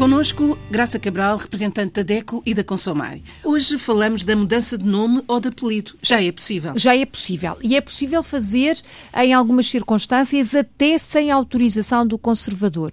Conosco, Graça Cabral, representante da DECO e da Consomar. Hoje falamos da mudança de nome ou de apelido. Já é possível? Já é possível. E é possível fazer, em algumas circunstâncias, até sem autorização do conservador.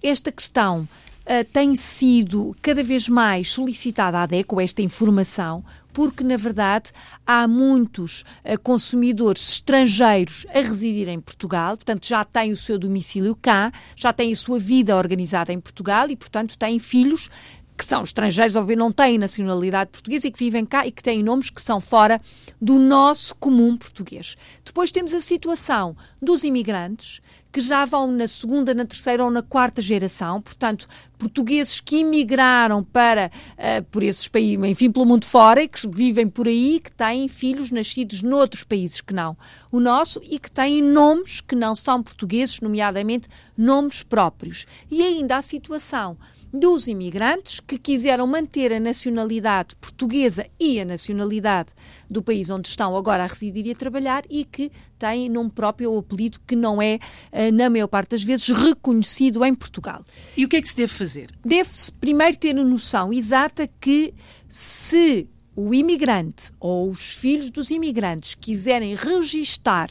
Esta questão Uh, tem sido cada vez mais solicitada à DECO esta informação, porque, na verdade, há muitos uh, consumidores estrangeiros a residir em Portugal, portanto, já têm o seu domicílio cá, já têm a sua vida organizada em Portugal e, portanto, têm filhos que são estrangeiros, ou não têm nacionalidade portuguesa e que vivem cá e que têm nomes que são fora do nosso comum português. Depois temos a situação dos imigrantes que já vão na segunda, na terceira ou na quarta geração, portanto, portugueses que imigraram para uh, por esses países, enfim, pelo mundo fora e que vivem por aí, que têm filhos nascidos noutros países que não o nosso e que têm nomes que não são portugueses, nomeadamente nomes próprios. E ainda a situação dos imigrantes que quiseram manter a nacionalidade portuguesa e a nacionalidade do país onde estão agora a residir e a trabalhar e que têm nome próprio ou apelido que não é, eh, na maior parte das vezes, reconhecido em Portugal. E o que é que se deve fazer? Deve-se primeiro ter noção exata que se o imigrante ou os filhos dos imigrantes quiserem registar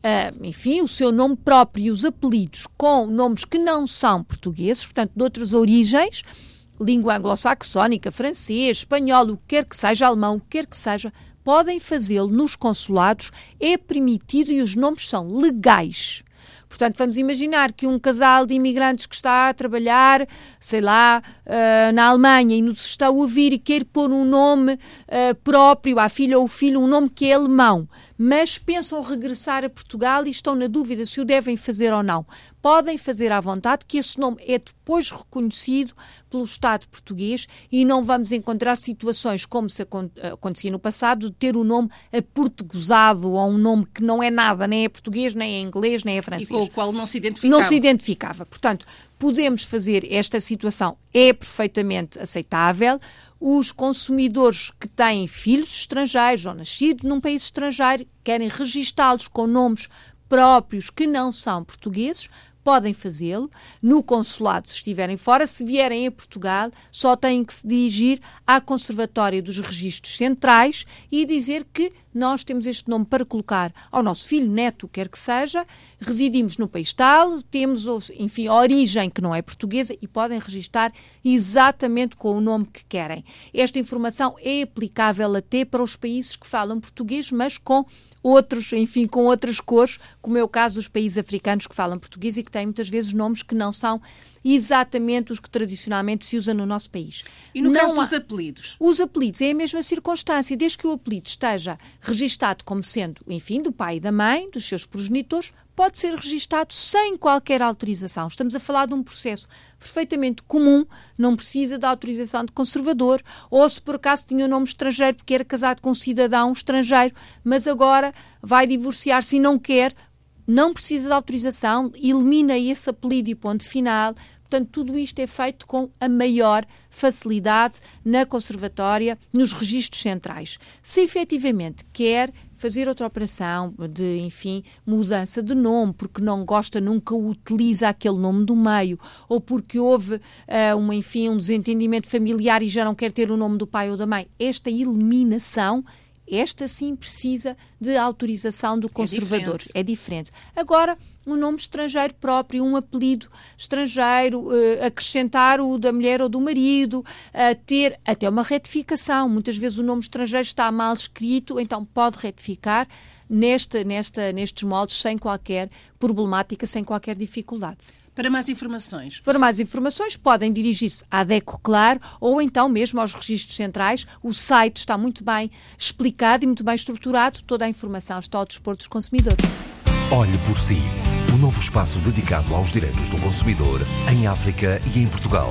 uh, enfim, o seu nome próprio e os apelidos com nomes que não são portugueses, portanto, de outras origens, língua anglo-saxónica, francês, espanhol, o que quer que seja, alemão, o que quer que seja, podem fazê-lo nos consulados, é permitido e os nomes são legais. Portanto, vamos imaginar que um casal de imigrantes que está a trabalhar, sei lá, uh, na Alemanha e nos está a ouvir e quer pôr um nome uh, próprio à filha ou filho, um nome que é alemão mas pensam regressar a Portugal e estão na dúvida se o devem fazer ou não. Podem fazer à vontade, que esse nome é depois reconhecido pelo Estado português e não vamos encontrar situações como se acontecia no passado, de ter o um nome aportuguesado ou um nome que não é nada, nem é português, nem é inglês, nem é francês. E com o qual não se identificava. Não se identificava. Portanto, podemos fazer esta situação, é perfeitamente aceitável os consumidores que têm filhos estrangeiros ou nascidos num país estrangeiro querem registá-los com nomes próprios que não são portugueses, podem fazê-lo no consulado se estiverem fora. Se vierem a Portugal, só têm que se dirigir à Conservatória dos Registros Centrais e dizer que nós temos este nome para colocar ao nosso filho, neto, quer que seja, residimos no país tal, temos, enfim, origem que não é portuguesa e podem registar exatamente com o nome que querem. Esta informação é aplicável até para os países que falam português, mas com outros, enfim, com outras cores, como é o caso dos países africanos que falam português e que têm muitas vezes nomes que não são exatamente os que tradicionalmente se usa no nosso país. E no não caso dos apelidos? Os apelidos é a mesma circunstância, desde que o apelido esteja registado como sendo, enfim, do pai e da mãe, dos seus progenitores, pode ser registado sem qualquer autorização. Estamos a falar de um processo perfeitamente comum, não precisa da autorização de conservador, ou se por acaso tinha um nome estrangeiro porque era casado com um cidadão estrangeiro, mas agora vai divorciar-se e não quer, não precisa de autorização, elimina esse apelido e ponto final. Portanto, tudo isto é feito com a maior facilidade na conservatória, nos registros centrais. Se efetivamente quer fazer outra operação de, enfim, mudança de nome, porque não gosta, nunca utiliza aquele nome do meio, ou porque houve, uh, uma, enfim, um desentendimento familiar e já não quer ter o nome do pai ou da mãe, esta eliminação esta sim precisa de autorização do conservador. É diferente. É diferente. Agora, um nome estrangeiro próprio, um apelido estrangeiro, uh, acrescentar o da mulher ou do marido, uh, ter até uma retificação. Muitas vezes o nome estrangeiro está mal escrito, então pode retificar nesta, nesta, nestes moldes sem qualquer problemática, sem qualquer dificuldade. Para mais informações. Para mais informações, podem dirigir-se à DECO Claro ou então mesmo aos registros centrais. O site está muito bem explicado e muito bem estruturado. Toda a informação está ao dispor dos consumidores. Olhe por si. O um novo espaço dedicado aos direitos do consumidor em África e em Portugal.